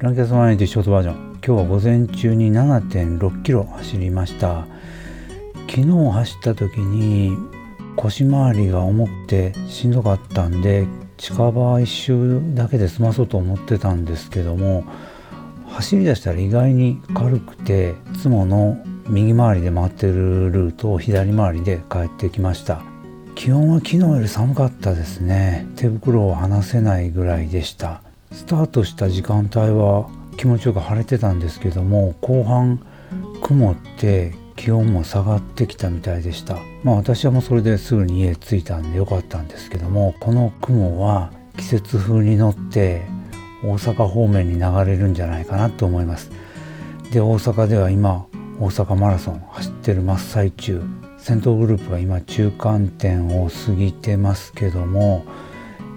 ランキャスマネティショートバージョン。今日は午前中に7.6キロ走りました。昨日走った時に腰回りが重くてしんどかったんで近場一周だけで済まそうと思ってたんですけども走り出したら意外に軽くていつもの右回りで回ってるルートを左回りで帰ってきました。気温は昨日より寒かったですね。手袋を離せないぐらいでした。スタートした時間帯は気持ちよく晴れてたんですけども後半曇って気温も下がってきたみたいでした。まあ私はもうそれですぐに家着いたんでよかったんですけどもこの雲は季節風に乗って大阪方面に流れるんじゃないかなと思います。で大阪では今大阪マラソン走ってる真っ最中先頭グループが今中間点を過ぎてますけども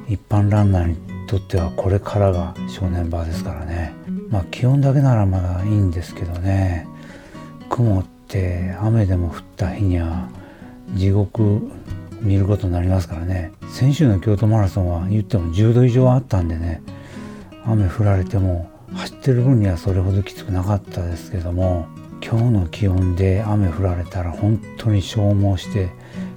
一般ランナーにとってはこれからが正念場ですからね。まあ気温だけならまだいいんですけどね。雲って雨でも降った日には地獄見ることになりますからね。先週の京都マラソンは言っても10度以上あったんでね。雨降られても走ってる分にはそれほどきつくなかったですけども今日の気温で雨降られたら本当に消耗して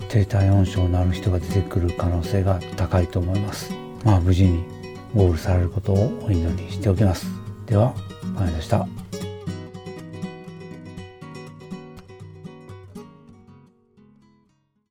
低体温症になる人が出てくる可能性が高いと思います。まあ無事にゴールされることをお祈りしておきますでは、まやでした。